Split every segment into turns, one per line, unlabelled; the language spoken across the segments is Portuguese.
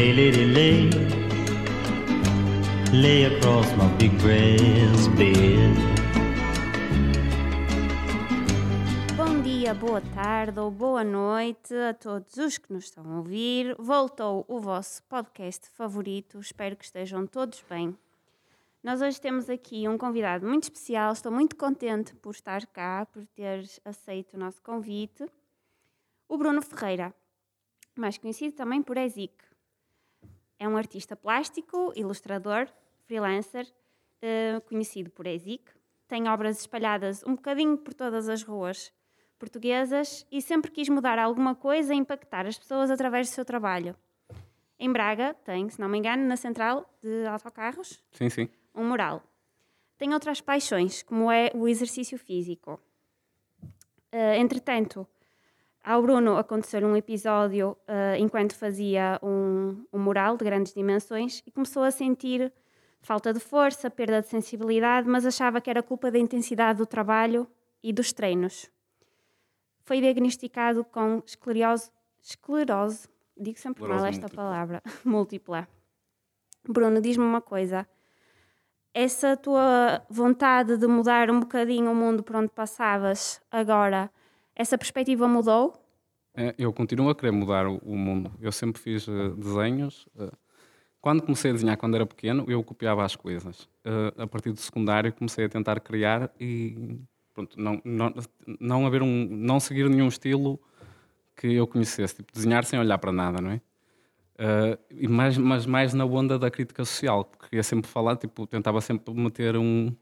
Lay, lady, lay. Lay across my big brass bed.
Bom dia, boa tarde ou boa noite a todos os que nos estão a ouvir. Voltou o vosso podcast favorito, espero que estejam todos bem. Nós hoje temos aqui um convidado muito especial, estou muito contente por estar cá, por teres aceito o nosso convite. O Bruno Ferreira, mais conhecido também por Ezic. É um artista plástico, ilustrador, freelancer, eh, conhecido por Ezic. Tem obras espalhadas um bocadinho por todas as ruas portuguesas e sempre quis mudar alguma coisa e impactar as pessoas através do seu trabalho. Em Braga tem, se não me engano, na central de autocarros,
Sim, sim.
um mural. Tem outras paixões, como é o exercício físico. Eh, entretanto, ao Bruno aconteceu um episódio eh, enquanto fazia um, um mural de grandes dimensões e começou a sentir falta de força, perda de sensibilidade, mas achava que era culpa da intensidade do trabalho e dos treinos. Foi diagnosticado com esclerose, esclerose digo sempre mal
Esclerose
esta
múltipla.
palavra, múltipla. Bruno, diz-me uma coisa. Essa tua vontade de mudar um bocadinho o mundo por onde passavas agora, essa perspectiva mudou?
É, Eu continuo a querer mudar o, mundo. Eu sempre fiz eh, desenhos. eh, quando comecei a desenhar, quando era pequeno, eu copiava as coisas. Eh, a partir do secundário, comecei a tentar criar e pronto, não, não, não, haver um, não seguir nenhum estilo que eu conhecesse. Tipo, desenhar sem olhar para nada, não é? E mais, mas mais na onda da crítica social, porque queria sempre falar, tipo, tentava sempre meter um,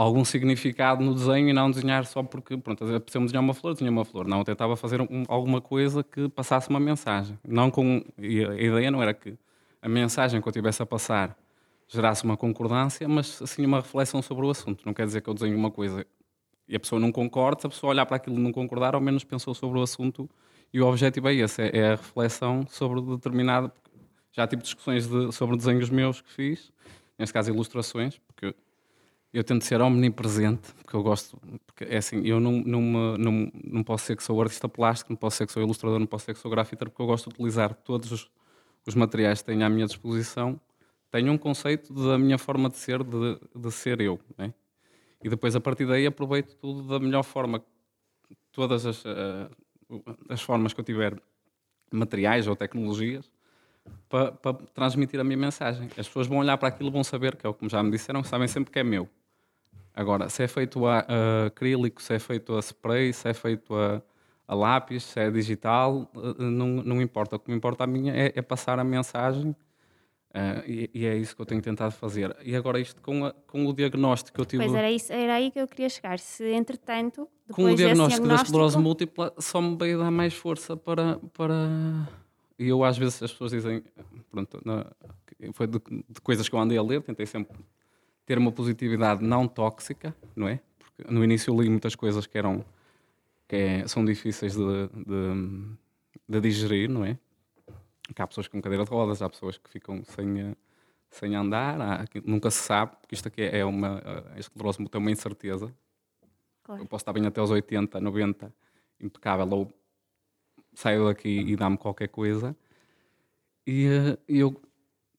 algum significado no desenho e não desenhar só porque, pronto, apeteceu-me desenhar uma flor, desenhei uma flor. Não, eu tentava fazer um- alguma coisa que passasse uma mensagem. Não com, a ideia não era que a mensagem que eu tivesse a passar gerasse uma concordância, mas assim uma reflexão sobre o assunto. Não quer dizer que eu desenho uma coisa e a pessoa não concorde, se a pessoa olhar para aquilo e não concordar, ao menos pensou sobre o assunto e o objetivo é esse, é, é a reflexão sobre determinado... Já tive discussões de- sobre desenhos meus que fiz, neste caso ilustrações, eu tento ser omnipresente, porque eu gosto, porque é assim, eu não, não, me- não, não posso ser que sou artista plástico, não posso ser que sou ilustrador, não posso ser que sou grafiter, porque eu gosto de utilizar todos os, os materiais que tenho à minha disposição. Tenho um conceito da minha forma de ser, de, de ser eu, né? E depois, a partir daí, aproveito tudo da melhor forma. Todas as, eh, as formas que eu tiver, materiais ou tecnologias, para, para transmitir a minha mensagem. As pessoas vão olhar para aquilo vão saber, que é o que já me disseram, sabem sempre que é meu. Agora, se é feito a, a acrílico, se é feito a spray, se é feito a, a lápis, se é digital, eh, não, não importa. O que me importa a mim é, é passar a mensagem eh, e, e é isso que eu tenho tentado fazer. E agora isto com, a- com o diagnóstico que eu tive...
Pois era, isso, era aí que eu queria chegar. Se, entretanto, depois
Com o
desse
diagnóstico da
diagnóstico,
esclerose múltipla, só me veio dar mais força para. para... E eu, às vezes, as pessoas dizem. Pronto, na- foi de, de coisas que eu andei a ler, tentei sempre ter uma positividade não tóxica, não é? Porque no início eu li muitas coisas que eram. que é- são difíceis de, de, de digerir, não é? Que há pessoas com cadeira de rodas, há pessoas que ficam sem. eh, Sem andar, há- nunca se sabe, porque isto aqui é uma. A esclerose múltipla é uma incerteza,
Claro.
eu posso estar bem até aos 80, 90, impecável, ou saio daqui e dá-me qualquer coisa. E eh, eu,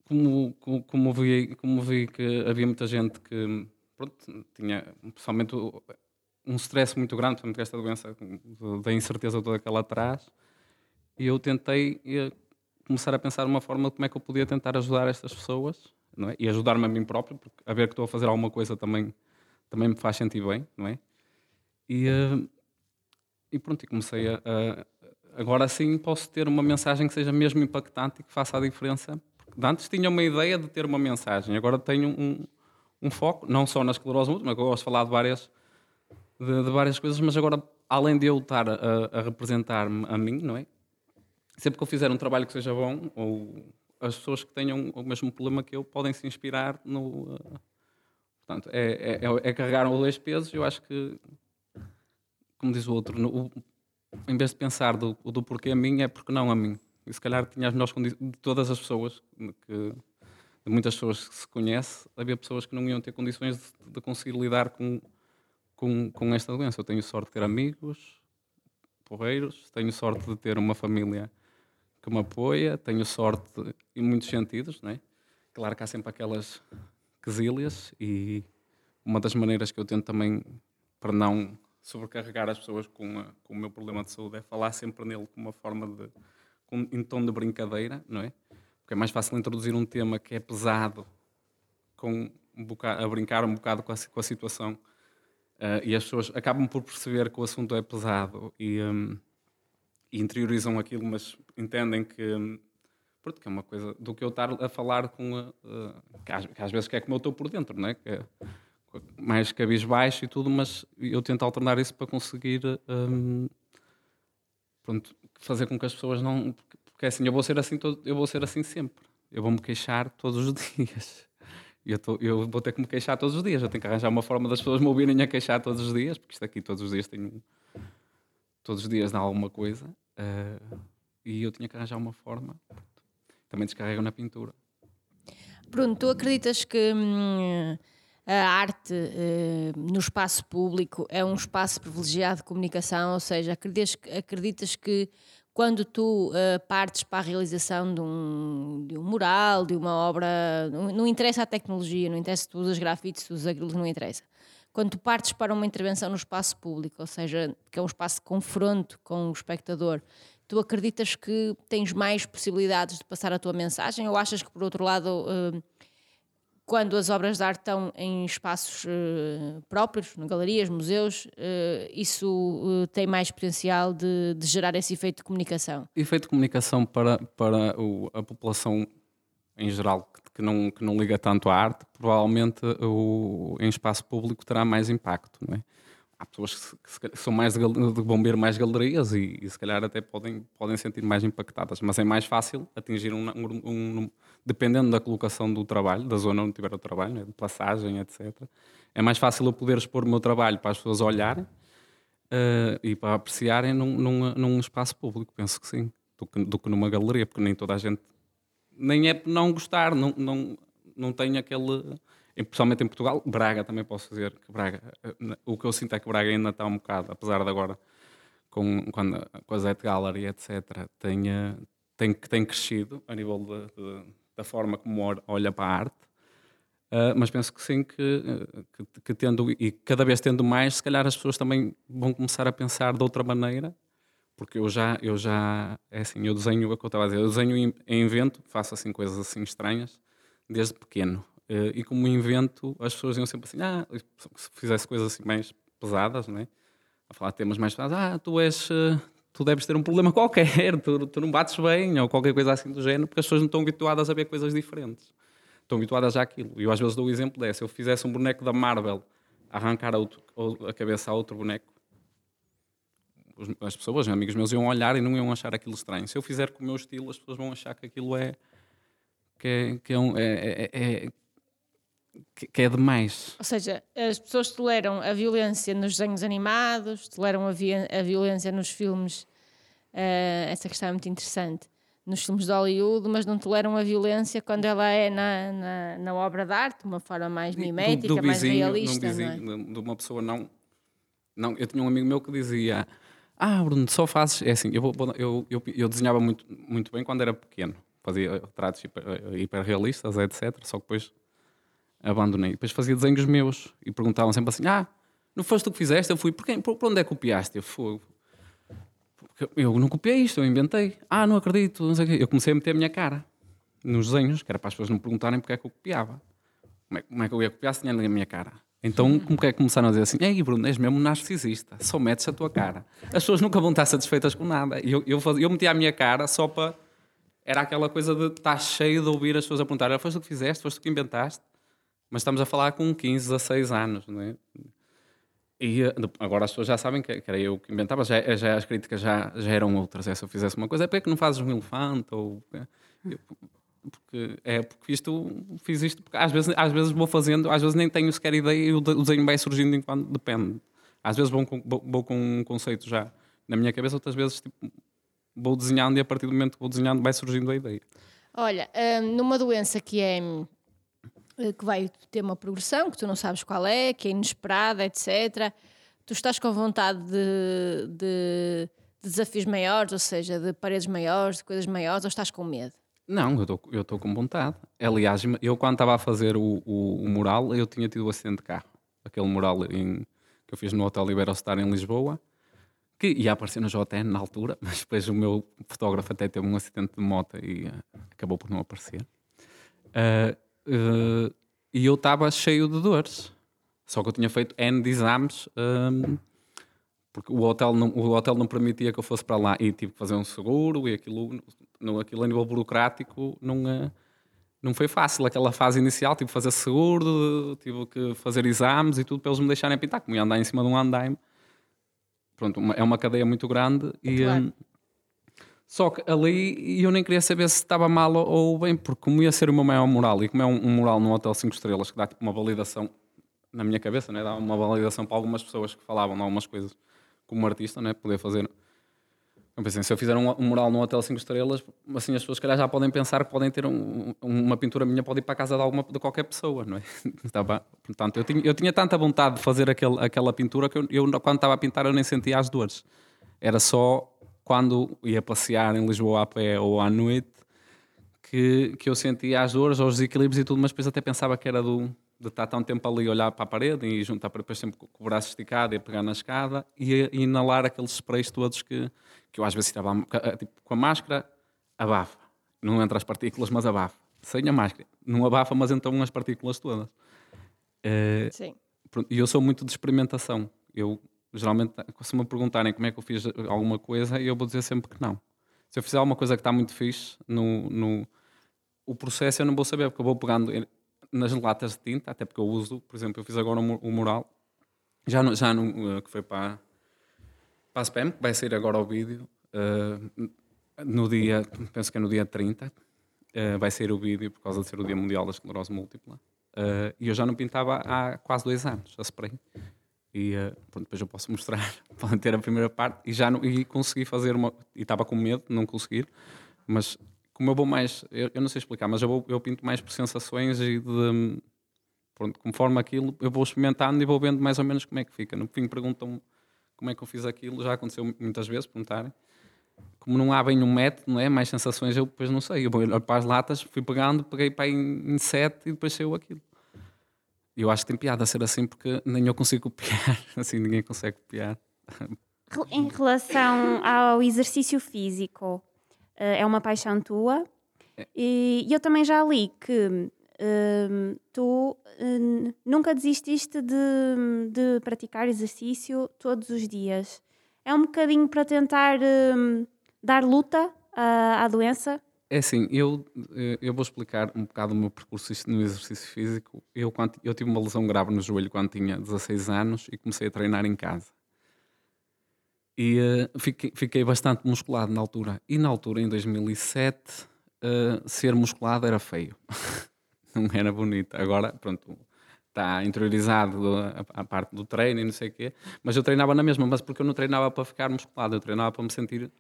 como, como, vi, como vi que havia muita gente que pronto, tinha, pessoalmente, um stress muito grande, portanto, esta doença da incerteza toda que ela traz, e eu tentei eh, começar a pensar uma forma de como é que eu podia tentar ajudar estas pessoas, é? E ajudar-me a mim próprio, porque a ver que estou a fazer alguma coisa também, também me faz sentir bem, não é? E, eh, e pronto, e comecei a, a- Agora sim posso ter uma mensagem que seja mesmo impactante e que faça a diferença. Antes tinha uma ideia de ter uma mensagem, agora tenho um, um foco, não só na esclerose múltipla, mas eu gosto de falar de várias, de, de várias coisas, mas agora, além de eu estar a, a representar-me a mim, não é? Sempre que eu fizer um trabalho que seja bom, ou as pessoas que tenham o mesmo problema que eu podem se inspirar no. eh, Portanto, é, é, é- é carregar os dois pesos. Eu acho que, como diz o outro, no- o- em vez de pensar do, do porquê a mim, é porque não a mim. E se calhar tinha as melhores condições de todas as pessoas, que, de muitas pessoas que se conhece, havia pessoas que não iam ter condições de, de conseguir lidar com, com, com esta doença. Eu tenho sorte de ter amigos, porreiros, tenho sorte de ter uma família que me apoia, tenho sorte em muitos sentidos, não é? Claro que há sempre aquelas quesílias e uma das maneiras que eu tento também para não sobrecarregar as pessoas com, a, com o meu problema de saúde é falar sempre nele com uma forma de em tom de brincadeira, não é? Porque é mais fácil introduzir um tema que é pesado com um bocado, a brincar um bocado com a, com a situação uh, e as pessoas acabam por perceber que o assunto é pesado e, um, e interiorizam aquilo, mas entendem que um, porque é uma coisa do que eu estar a falar com a, uh, que, às, que, às, vezes que é como eu estou por dentro, não é? Que é mais cabisbaixo e tudo, mas eu tento alternar isso para conseguir um, pronto, fazer com que as pessoas não. Porque é assim, eu vou ser assim, todo, eu vou ser assim sempre. Eu vou me queixar todos os dias. Eu, tô, eu vou ter que me queixar todos os dias. Eu tenho que arranjar uma forma das pessoas me ouvirem a queixar todos os dias, porque isto aqui todos os dias tem. Todos os dias dá alguma coisa. Uh, e eu tinha que arranjar uma forma. Também descarrego na pintura.
Bruno, tu acreditas que. Hum, a arte uh, no espaço público é um espaço privilegiado de comunicação, ou seja, acreditas, acreditas que quando tu uh, partes para a realização de um, de um mural, de uma obra, não, não, interessa a tecnologia, não interessa se tu usas grafites, se usas aquilo, não interessa. Quando tu partes para uma intervenção no espaço público, ou seja, que é um espaço de confronto com o espectador, tu acreditas que tens mais possibilidades de passar a tua mensagem ou achas que, por outro lado, uh, quando as obras de arte estão em espaços uh, próprios, galerias, museus, uh, isso uh, tem mais potencial de, de, gerar esse efeito de comunicação?
Efeito de comunicação para, para o, a população em geral, que não, que não liga tanto à arte, provavelmente o, em espaço público terá mais impacto. Não é? há pessoas que, que, são mais de, de bombeiro mais galerias e, e, se calhar até podem, podem sentir mais impactadas, mas é mais fácil atingir um, um, um dependendo da colocação do trabalho, da zona onde tiver o trabalho, né, de passagem, etc. É mais fácil eu poder expor o meu trabalho para as pessoas olharem uh, e para apreciarem num, num, num, espaço público, penso que sim, do que, do que numa galeria, porque nem toda a gente, nem é por não gostar, não, não, não tem aquele principalmente em Portugal, Braga também posso dizer que Braga, o que eu sinto é que Braga ainda está um bocado, apesar de agora com, quando, com a Zet Gallery, etc., tem, tem, tem crescido a nível de, de, da forma como olha para a arte. Uh, mas penso que sim, que, que, que, tendo, e cada vez tendo mais, se calhar as pessoas também vão começar a pensar de outra maneira, porque eu já, eu já, é assim, eu desenho, é o que eu estava a dizer, eu desenho em invento, faço assim coisas assim estranhas, desde pequeno. Uh, e como invento, as pessoas iam sempre assim, ah, se fizesse coisas assim mais pesadas, né? a falar temas mais pesados, ah, tu és, tu deves ter um problema qualquer, tu, tu não bates bem, ou qualquer coisa assim do género, porque as pessoas não estão habituadas a ver coisas diferentes. Estão habituadas àquilo. E eu às vezes dou o exemplo dessa. Se eu fizesse um boneco da Marvel arrancar a, outro, a cabeça a outro boneco, as pessoas, amigos meus, iam olhar e não iam achar aquilo estranho. Se eu fizer com o meu estilo, as pessoas vão achar que aquilo é que é, que é, um, é, é, é que, que, é demais.
Ou seja, as pessoas toleram a violência nos desenhos animados, toleram a, vi a violência nos filmes. Uh, essa questão é muito interessante. Nos filmes de Hollywood, mas não toleram a violência quando ela é na, na, na obra de arte, de uma forma mais mimética, do, do mais vizinho, realista.
Vizinho, é? De uma pessoa não, não. Eu tinha um amigo meu que dizia: Ah, Bruno, só fazes. É assim, eu, eu, eu, eu desenhava muito, muito bem quando era pequeno. Fazia retratos hiper, hiperrealistas, etc. Só que depois abandonei. Depois fazia desenhos meus e perguntavam sempre assim: Ah, não foste tu que fizeste? Eu fui, por, quem, por, por onde é que copiaste? Eu fui. Eu não copiei isto, eu inventei. Ah, não acredito. Não eu comecei a meter a minha cara nos desenhos, que era para as pessoas não perguntarem porque é que eu copiava. Como é, como é que eu ia copiar se tinha a minha cara? Então, como é que começaram a dizer assim? Ei, Bruno, és mesmo narcisista, só metes a tua cara. As pessoas nunca vão estar satisfeitas com nada. Eu, eu, eu metia a minha cara só para. Era aquela coisa de estar cheio de ouvir as pessoas a perguntar: foste tu que fizeste, foste tu que inventaste. Mas estamos a falar com 15, 16 anos, não é? E eh, agora as pessoas já sabem que, era eu que inventava, já, já as críticas já, já eram outras. É, se eu fizesse uma coisa, é porque é que não fazes um elefante? Ou, é, porque, é porque isto, fiz isto, porque às vezes, às vezes vou fazendo, às vezes nem tenho sequer ideia e o desenho vai surgindo enquanto depende. Às vezes vou com, vou com um conceito já na minha cabeça, outras vezes tipo, vou desenhando e a partir do momento que vou desenhando vai surgindo a ideia.
Olha, hum, numa doença que é que vai ter uma progressão que tu não sabes qual é, que é inesperada, etc. Tu estás com vontade de, de, de desafios maiores, ou seja, de paredes maiores, de coisas maiores, ou estás com medo?
Não, eu estou com vontade. Aliás, eu quando estava a fazer o, o, o, mural, eu tinha tido um acidente de carro. Aquele mural em, que eu fiz no Hotel Iberostar em Lisboa, que ia aparecer no JN na altura, mas depois o meu fotógrafo até teve um acidente de moto e uh, acabou por não aparecer. Uh, uh, e eu estava cheio de dores. Só que eu tinha feito N de exames, um, porque o hotel, não, o hotel não permitia que eu fosse para lá e tive que fazer um seguro e aquilo, no, aquilo a nível burocrático não, não foi fácil. Aquela fase inicial, tive que fazer seguro, tive que fazer exames e tudo para eles me deixarem pintar, como ia andar em cima de um andaime. Pronto, uma, é uma cadeia muito grande e. Claro. Um, só que ali eu nem queria saber se estava mal ou bem, porque como ia ser o meu maior moral, e como é um, um moral num hotel 5 estrelas que dá tipo uma validação na minha cabeça, né? dá uma validação para algumas pessoas que falavam de algumas coisas como artista, né? poder fazer. Eu pensei, se eu fizer um, um mural num hotel 5 estrelas, assim as pessoas se calhar já podem pensar que podem ter um, uma pintura minha, pode ir para a casa de, alguma, de qualquer pessoa, não é? Estava, portanto, eu tinha, eu tinha tanta vontade de fazer aquele, aquela pintura que eu, eu, quando estava a pintar, eu nem sentia as dores. Era só quando ia passear em Lisboa a pé ou à noite, que, que eu sentia as dores, os desequilíbrios e tudo, mas depois até pensava que era do, de estar tão tempo ali a olhar para a parede e juntar para depois sempre com o braço esticado e a pegar na escada e, e inalar aqueles sprays todos que, que eu às vezes estava tipo, com a máscara, abafa. Não entra as partículas, mas abafa. Sem a máscara, não abafa, mas entram as partículas todas. Uh, Sim. E eu sou muito de experimentação. Eu geralmente, se me perguntarem como é que eu fiz alguma coisa, eu vou dizer sempre que não. Se eu fizer alguma coisa que está muito fixe, no, no, o processo eu não vou saber, porque eu vou pegando nas latas de tinta, até porque eu uso, por exemplo, eu fiz agora o mural, já, no, já no, uh, que foi para, para a Spam, que vai sair agora o vídeo, uh, no dia, penso que é no dia 30, uh, eh, vai sair o vídeo por causa de ser o Dia Mundial da Esclerose Múltipla. e eu já não pintava há quase dois anos, a spray. E uh, pronto, depois eu posso mostrar, podem ter a primeira parte. E já não, e consegui fazer uma. E estava com medo de não conseguir, mas como eu vou mais. Eu, eu não sei explicar, mas eu, vou, eu pinto mais por sensações e de. Pronto, conforme aquilo, eu vou experimentando e vou vendo mais ou menos como é que fica. No fim, perguntam como é que eu fiz aquilo, já aconteceu muitas vezes perguntarem. Como não há bem um método, não é? Mais sensações, eu depois não sei. Eu vou para as latas, fui pegando, peguei para aí em sete e depois saiu aquilo eu acho que tem piada a ser assim porque nem eu consigo copiar, assim ninguém consegue copiar.
Em relação ao exercício físico, eh, é uma paixão tua é. e eu também já li que hum, tu hum, nunca desististe de, de, praticar exercício todos os dias. É um bocadinho para tentar hum, dar luta à, à doença?
É assim, eu, eh, eu vou explicar um bocado o meu percurso no exercício físico. Eu, quando, eu tive uma lesão grave no joelho quando tinha 16 anos e comecei a treinar em casa. E uh, fiquei, fiquei, bastante musculado na altura. E na altura, em 2007, uh, eh, ser musculado era feio. não era bonito. Agora, pronto, está interiorizado a, a, parte do treino e não sei o quê. Mas eu treinava na mesma, mas porque eu não treinava para ficar musculado, eu treinava para me sentir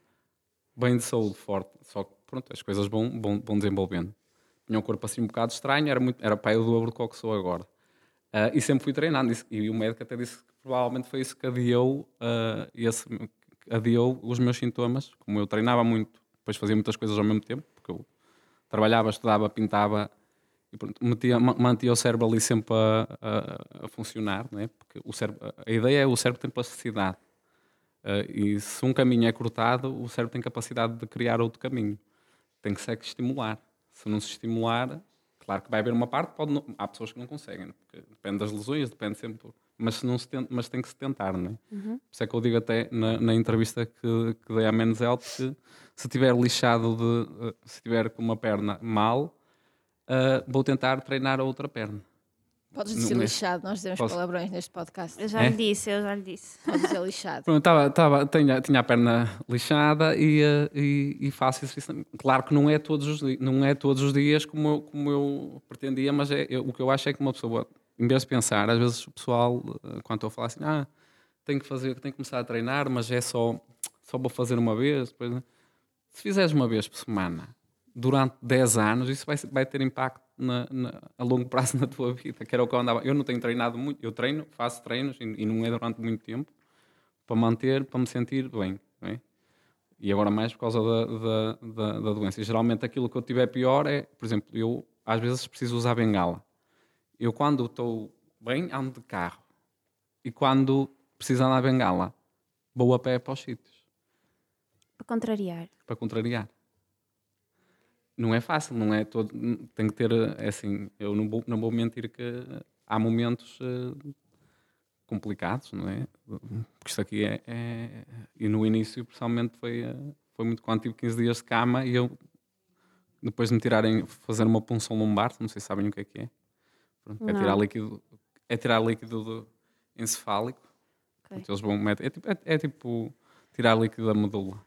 bem de saúde, forte. Só que pronto, as coisas vão, vão, vão desenvolvendo. Tinha um corpo assim um bocado estranho, era, muito, era dobro do que sou agora. Uh, e sempre fui treinando, e o médico até disse que provavelmente foi isso que adiou, uh, esse, adiou os meus sintomas. Como eu treinava muito, depois fazia muitas coisas ao mesmo tempo, porque eu trabalhava, estudava, pintava, e pronto, metia, mantia o cérebro ali sempre a, a, a funcionar, né? porque o cérebro, a ideia é o cérebro tem plasticidade. Uh, e se um caminho é cortado, o cérebro tem capacidade de criar outro caminho tem que ser que estimular. Se não se estimular, claro que vai haver uma parte, pode não, há pessoas que não conseguem, depende das lesões, depende sempre. Mas, se não se tenta, mas tem que se tentar, não é? Uhum. Por isso é que eu digo até na, na entrevista que, que dei à Menos que se tiver lixado, de, uh, se tiver com uma perna mal, uh, vou tentar treinar a outra perna.
Podes dizer não, lixado, nós dizemos posso... palavrões neste podcast.
Eu já é? lhe disse, eu já lhe disse.
Podes dizer lixado.
Pronto, tava, tava, tinha, tinha a perna lixada e, eh, e, e faço isso. Claro que não é todos os, não é todos os dias como eu, como eu pretendia, mas é, eu, o que eu acho é que uma pessoa, em vez de pensar, às vezes o pessoal, eh, quando eu falo assim, ah, tenho que, fazer, tenho que começar a treinar, mas é só, só vou fazer uma vez. Depois, né? Se fizeres uma vez por semana, durante 10 anos, isso vai, vai ter impacto na, na, a longo prazo na tua vida, que era o que eu andava. Eu não tenho treinado muito, eu treino, faço treinos e, e não é durante muito tempo para manter, para me sentir bem. É? E agora mais por causa da, da, da, da doença. E geralmente aquilo que eu tiver pior é, por exemplo, eu às vezes preciso usar bengala. Eu quando estou bem, ando de carro. E quando preciso andar de bengala, vou a pé para os sítios,
Para contrariar.
para contrariar. Não é fácil, não é todo. Tem que ter, é assim, eu não vou, não vou mentir que há momentos eh, complicados, não é? Porque isto aqui é, é- E no início, pessoalmente, foi, eh, foi muito quando tive 15 dias de cama e eu, depois de me tirarem, fazer uma punção lombar, não sei se sabem o que é que é. Pronto, é tirar líquido, é tirar líquido do encefálico.
Ok.
Portanto, eles vão meter- é, tipo, é- é tipo tirar líquido da medula.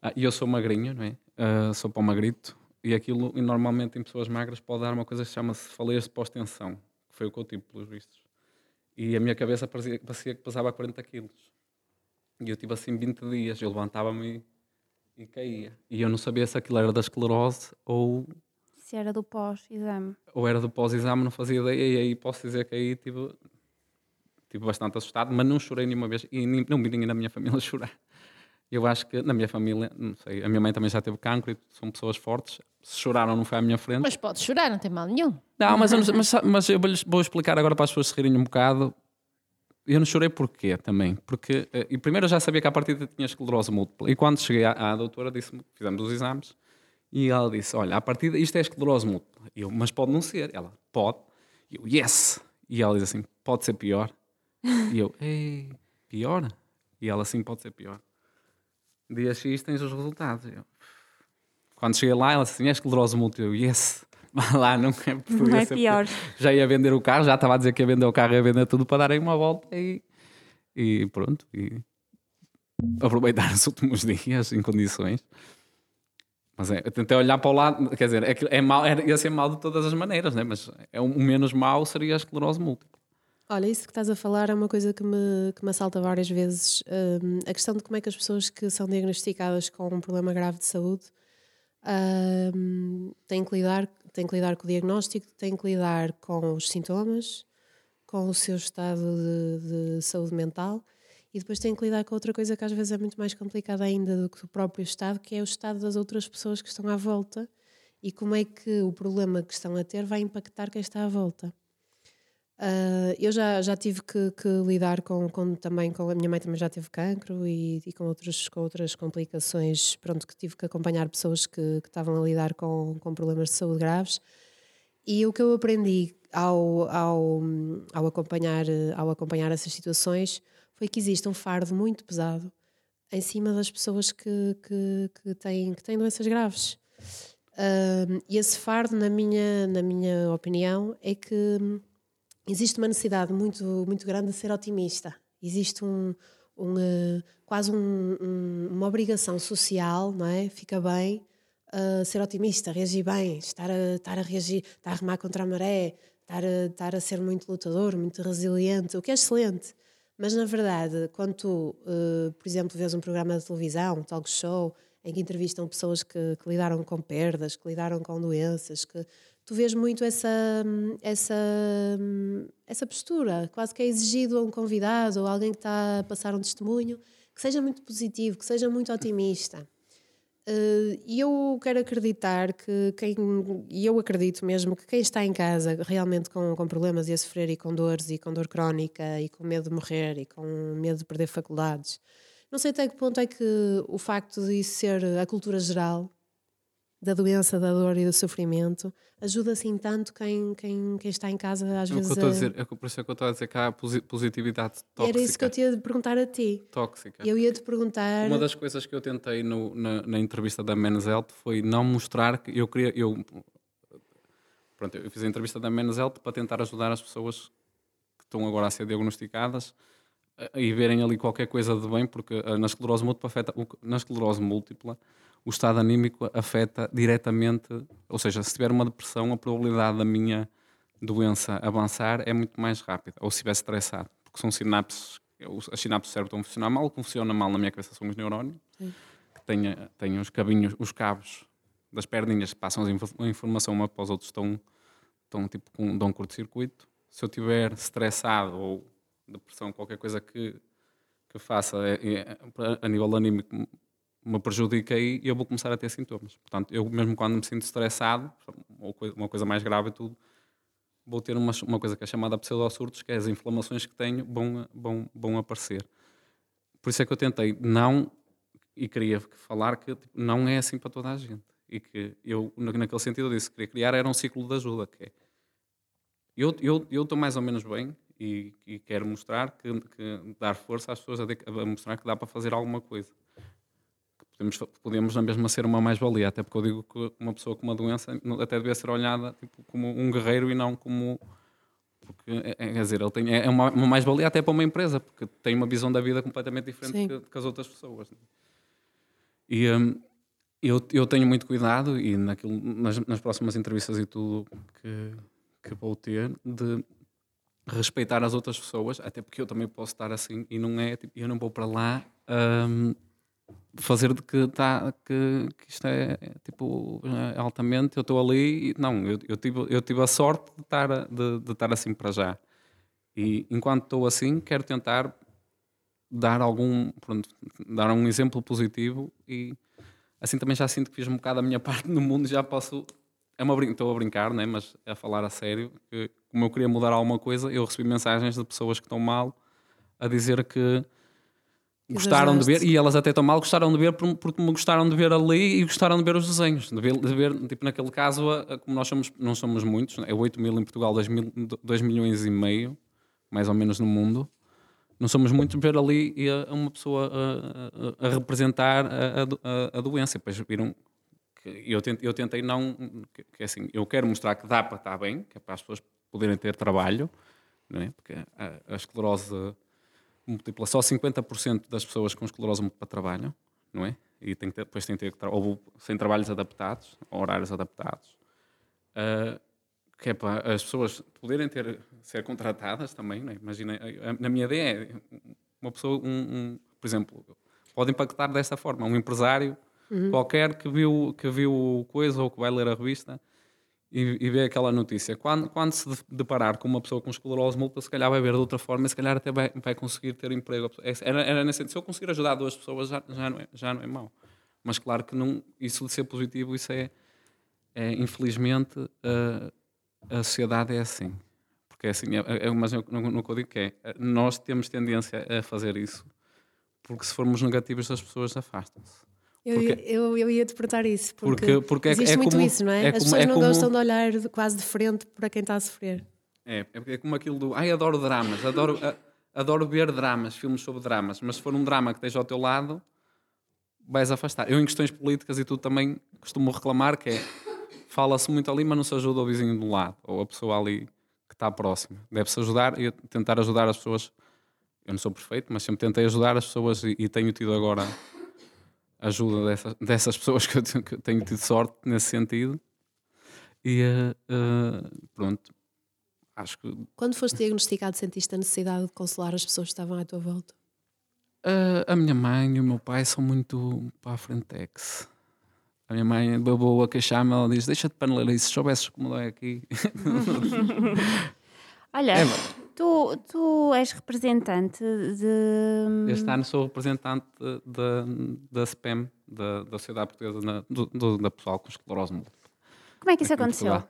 Ah, e eu sou magrinho, não é? Ah, sou para o magrito. E aquilo, e normalmente em pessoas magras, pode dar uma coisa que chama-se faleias de pós-tensão, que foi o que eu tive, pelos vistos. E a minha cabeça parecia, parecia que pesava 40 quilos. E eu tive assim 20 dias, eu levantava-me e, e caía. E eu não sabia se aquilo era da esclerose ou,
Se era do pós-exame.
ou era do pós-exame, não fazia ideia. E aí posso dizer que aí tive, tive bastante assustado, mas não chorei nenhuma vez. E nem- não vi ninguém na minha família chorar. Eu acho que na minha família, não sei, a minha mãe também já teve cancro e são pessoas fortes. Se choraram, não foi à minha frente.
Mas pode chorar, não tem mal nenhum.
Não, mas eu, não mas, mas eu vou explicar agora para as pessoas se rirem um bocado. Eu não chorei porquê também. Porque, eh, e primeiro eu já sabia que a partida tinha esclerose múltipla. E quando cheguei à, à doutora, disse-me, fizemos os exames, e ela disse: Olha, a partida isto é esclerose múltipla. Eu, mas pode não ser. Ela, pode. E eu, yes! E ela diz assim: Pode ser pior. E eu, ei, pior? E ela, sim, pode ser pior. Dia X tens os resultados. E eu, quando cheguei lá, ela disse assim: É esclerose múltipla. Eu, yes! Vá lá, não é
Não é pior.
já ia vender o carro, já estava a dizer que ia vender o carro e ia vender tudo para darem uma volta e, e pronto. E aproveitar os últimos dias em condições. Mas é, eu tentei olhar para o lado, quer dizer, é, é mau, era, ia ser mau de todas as maneiras, né? mas é, o menos mau seria a esclerose múltipla.
Olha, isso que estás a falar é uma coisa que me, que me assalta várias vezes. Hum, a questão de como é que as pessoas que são diagnosticadas com um problema grave de saúde hum, têm, que lidar, têm que lidar com o diagnóstico, têm que lidar com os sintomas, com o seu estado de, de saúde mental e depois têm que lidar com outra coisa que às vezes é muito mais complicada ainda do que o próprio estado, que é o estado das outras pessoas que estão à volta e como é que o problema que estão a ter vai impactar quem está à volta. Uh, eu já, já tive que, que lidar com, com também com a minha mãe também já teve cancro e, e com, outros, com outras complicações pronto que tive que acompanhar pessoas que, que estavam a lidar com, com problemas de saúde graves e o que eu aprendi ao, ao, ao, acompanhar, ao acompanhar essas situações foi que existe um fardo muito pesado em cima das pessoas que, que, que, têm, que têm doenças graves. Uh, e esse fardo, na minha, na minha opinião, é que existe uma necessidade muito, muito grande de ser otimista. Existe um, um, uh, quase um, um, uma obrigação social, não é? Fica bem uh, ser otimista, reagir bem, estar a, estar a reagir, estar a remar contra a maré, estar a, estar a ser muito lutador, muito resiliente, o que é excelente. Mas, na verdade, quando tu, uh, por exemplo, vês um programa de televisão, um talk show, em que entrevistam pessoas que, que lidaram com perdas, que lidaram com doenças, que tu vês muito essa, essa, essa postura, quase que é exigido a um convidado ou alguém que está a passar um testemunho, que seja muito positivo, que seja muito otimista. E eu quero acreditar que quem, e eu acredito mesmo que quem está em casa realmente com, com problemas e a sofrer e com dores e com dor crónica e com medo de morrer e com medo de perder faculdades, não sei até que ponto é que o facto de isso ser a cultura geral da doença, da dor e do sofrimento, ajuda assim tanto quem, quem, quem está em casa às
É o
vezes.
que eu estou a dizer, é por isso é que eu estou a dizer que há posi- positividade tóxica.
Era isso que eu te ia perguntar a ti.
tóxica.
Eu ia te perguntar.
Uma das coisas que eu tentei no- na, na entrevista da Men's Health foi não mostrar que eu queria. Eu, pronto, eu fiz a entrevista da Men's Health para tentar ajudar as pessoas que estão agora a ser diagnosticadas e verem ali qualquer coisa de bem, porque na esclerose múltipla, afeta, na esclerose múltipla o estado anímico afeta diretamente, ou seja, se tiver uma depressão, a probabilidade da minha doença avançar é muito mais rápida, ou se estiver estressado, porque são sinapses, as sinapses do cérebro estão a funcionar mal, o que funciona mal na minha cabeça são os neurónios, que têm, têm os cabinhos, os cabos das perninhas que passam a informação uma para os outros estão, estão tipo com dão um curto-circuito. Se eu estiver estressado ou depressão, qualquer coisa que, que faça é- é- a nível anímico me prejudica aí eu vou começar a ter sintomas. Portanto, eu mesmo quando me sinto estressado, uma coisa mais grave e tudo, vou ter uma, uma coisa que é chamada pseudosurtos, que é as inflamações que tenho vão, vão, vão aparecer. Por isso é que eu tentei não, e queria falar que tipo, não é assim para toda a gente. E que eu, na- naquele sentido, eu disse que queria criar era um ciclo de ajuda, que é eu eu eu estou mais ou menos bem e, e quero mostrar que, que dar força às pessoas a, de- a mostrar que dá para fazer alguma coisa. Podemos, podemos na mesma ser uma mais-valia, até porque eu digo que uma pessoa com uma doença até devia ser olhada tipo, como um guerreiro e não como. Porque, é, é- quer dizer, ele tem, é uma, uma mais-valia até para uma empresa, porque tem uma visão da vida completamente diferente que, que as outras pessoas. né? E hum, eu, eu tenho muito cuidado e naquilo, nas, nas próximas entrevistas e tudo que, que vou ter de respeitar as outras pessoas, até porque eu também posso estar assim e não é, tipo, eu não vou para lá hum, fazer de que, tá, que, que isto é, é, tipo é altamente, eu estou ali e não, eu, eu, tive, eu tive a sorte de estar, de, de estar assim para já. E enquanto estou assim, quero tentar dar algum, pronto, dar um exemplo positivo e assim também já sinto que fiz um bocado a minha parte no mundo, já posso. É uma estou a brincar, né? mas a falar a sério, que como eu queria mudar alguma coisa, eu recebi mensagens de pessoas que estão mal a dizer que gostaram de ver, e elas até estão mal, gostaram de ver por- porque me gostaram de ver ali e gostaram de ver os desenhos. De ver, de ver, tipo, naquele caso, como nós somos, não somos muitos, é 8 mil em Portugal, 2, mil, 2 milhões e meio, mais ou menos no mundo. Não somos muitos ver ali e uma pessoa a, a- a representar a, a do- a- a doença. Depois viram que eu tentei, eu tentei não. Que, que é assim, eu quero mostrar que dá para estar bem, que é para as pessoas poderem ter trabalho, não é? Porque a, a esclerose múltipla, só 50% das pessoas com esclerose múltipla trabalham, não é? E tem ter, depois tem que ter, ou sem trabalhos adaptados, horários adaptados. Ah, que é para as pessoas poderem ter, ser contratadas também, não é? Imagina, na minha ideia, é uma pessoa, um, um- por exemplo, pode impactar desta forma, um empresário qualquer que viu, que viu coisa ou que vai ler a revista e, e vê aquela notícia. Quando, quando se de- deparar com uma pessoa com esclerose múltipla, se calhar vai ver de outra forma e se calhar até vai, vai conseguir ter emprego. É- Era, era nesse se eu conseguir ajudar duas pessoas, já, já, não, é, já não é mau. Mas claro que não, isso de ser positivo, isso é, é infelizmente, a, sociedade é assim. Porque é assim, é, é, mas eu digo que é, nós temos tendência a fazer isso, porque se formos negativos, as pessoas afastam-se.
Eu, eu, eu ia te perguntar isso, porque,
Porque- porque é-
existe
é
muito
como-
isso, não é?
é
As
como-
pessoas
é
não
como-
gostam de olhar quase de frente para quem está a sofrer.
É, é como aquilo do. Ai, adoro dramas, adoro, a- adoro ver dramas, filmes sobre dramas, mas se for um drama que esteja ao teu lado, vais afastar. Eu, em questões políticas e tudo, também costumo reclamar que é. Fala-se muito ali, mas não se ajuda o vizinho do lado, ou a pessoa ali que está próxima. Deve-se ajudar e tentar ajudar as pessoas. Eu não sou perfeito, mas sempre tentei ajudar as pessoas e, e tenho tido agora ajuda dessas, dessas pessoas que eu tenho, que eu tenho tido sorte nesse sentido. E eh, pronto, acho que
Quando foste diagnosticado, sentiste a necessidade de consolar as pessoas que estavam à tua volta?
Uh, a minha mãe e o meu pai são muito para a frentex. A minha mãe babou a queixar-me, ela diz: Deixa de paneleirice, se soubesses como dói aqui.
Olha,
É,
tu, tu és representante de.
Este ano sou representante da, SPEM, da, da Sociedade Portuguesa na- do, do- da Pessoal com Esclerose Múltipla.
Como é que isso
aqui
aconteceu?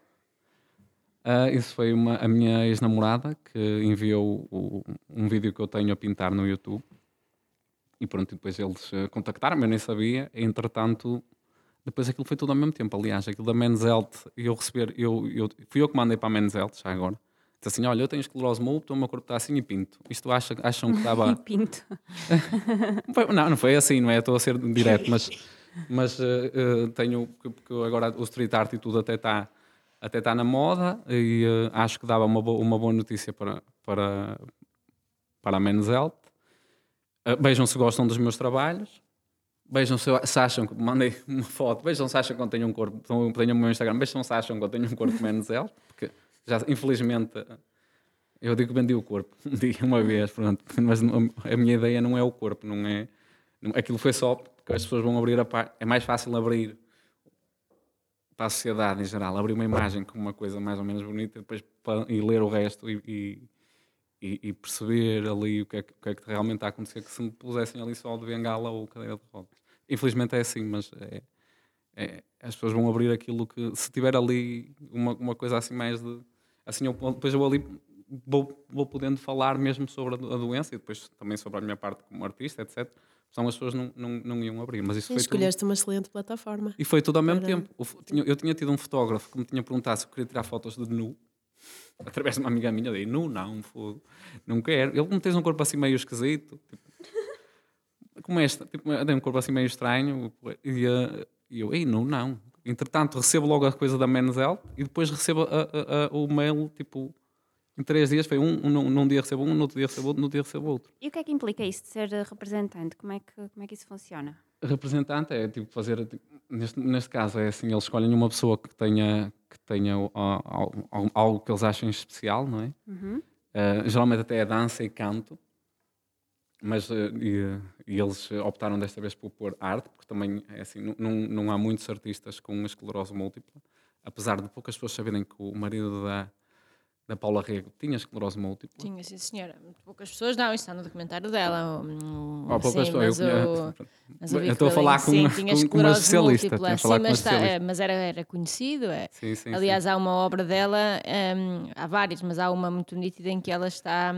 Ah, isso foi uma, a minha ex-namorada que enviou o- um vídeo que eu tenho a pintar no YouTube. E pronto, depois eles eh, contactaram-me, eu nem sabia. Entretanto, depois aquilo foi tudo ao mesmo tempo. Aliás, aquilo da Men's Health, e eu receber, eu, eu, fui eu que mandei para a Men's Health, já agora. Disse assim: Olha, eu tenho esclerose múltipla, o meu corpo está assim e pinto. Isto acha, acham que estava.
Pinto.
Não Não, foi assim, não é? Estou a ser direto, mas, mas eh, tenho, porque- agora o street art e tudo até está até tá na moda e eh, acho que dava uma boa, uma boa notícia para, para, para a Men's Health. Eh, vejam se gostam dos meus trabalhos. Vejam se, se acham que mandei uma foto. Vejam se acham que eu tenho um corpo. Tenho o meu Instagram. Vejam se acham que eu tenho um corpo Health. Porque já, infelizmente, eu digo que vendi o corpo um uma vez, pronto. Mas a minha ideia não é o corpo, não é. aquilo foi só porque as pessoas vão abrir a. É mais fácil abrir para a sociedade em geral, abrir uma imagem com uma coisa mais ou menos bonita depois pa- e ler o resto e, e- e perceber ali o que, é que, o que é que realmente está a acontecer. Que se me pusessem ali só de bengala ou cadeira de rodas. Infelizmente é assim, mas é, é- as pessoas vão abrir aquilo que. Se tiver ali uma, uma coisa assim mais de. Assim, eu, depois eu ali vou, vou podendo falar mesmo sobre a, do- a doença e depois também sobre a minha parte como artista, etc. Senão as pessoas não, não, não iam abrir. Mas isso
Sim,
foi tudo.
escolheste uma excelente plataforma.
E foi tudo ao mesmo
Para-
tempo. Tinha- Eu tinha tido um fotógrafo que me tinha perguntado se eu queria tirar fotos de nu. Através de uma amiga minha, eu dei nu, não, fogo, não quero. Ele me tens um corpo assim meio esquisito. Tipo, como este, tipo, eu dei um corpo assim meio estranho. E, eh, e eu, ei, nu, não. Entretanto, recebo logo a coisa da Menzel e depois recebo a- a- a- o mail, tipo, em três dias. Foi um, um, num- dia recebo um, no outro dia recebo outro, no outro dia recebo outro.
E o que é que implica isso de ser eh, representante? Como é que, como é que isso funciona?
representante é tipo fazer tipo, neste, neste caso é assim eles escolhem uma pessoa que tenha que tenha o- a- al- al- algo que eles achem especial não é
Uhum.
Eh, geralmente até é dança e canto mas eh, e, e eles optaram desta vez por pôr arte porque também é assim não, não, há muitos artistas com esclerose múltipla apesar de poucas pessoas saberem que o marido da da Paula Rego tinha esclerose múltipla
Tinha, sim, senhora. Poucas pessoas. Não, isso está no documentário dela. hum,
Oh, poucas pessoas,
mas
eu Eu estou a falar com
sim, tinha
com- com uma especialista,
múltipla, sim, mas, está- é, mas era, era conhecido. É.
sim, sim,
Aliás,
sim.
há uma obra dela, hum, há várias, mas há uma muito nítida em que ela está.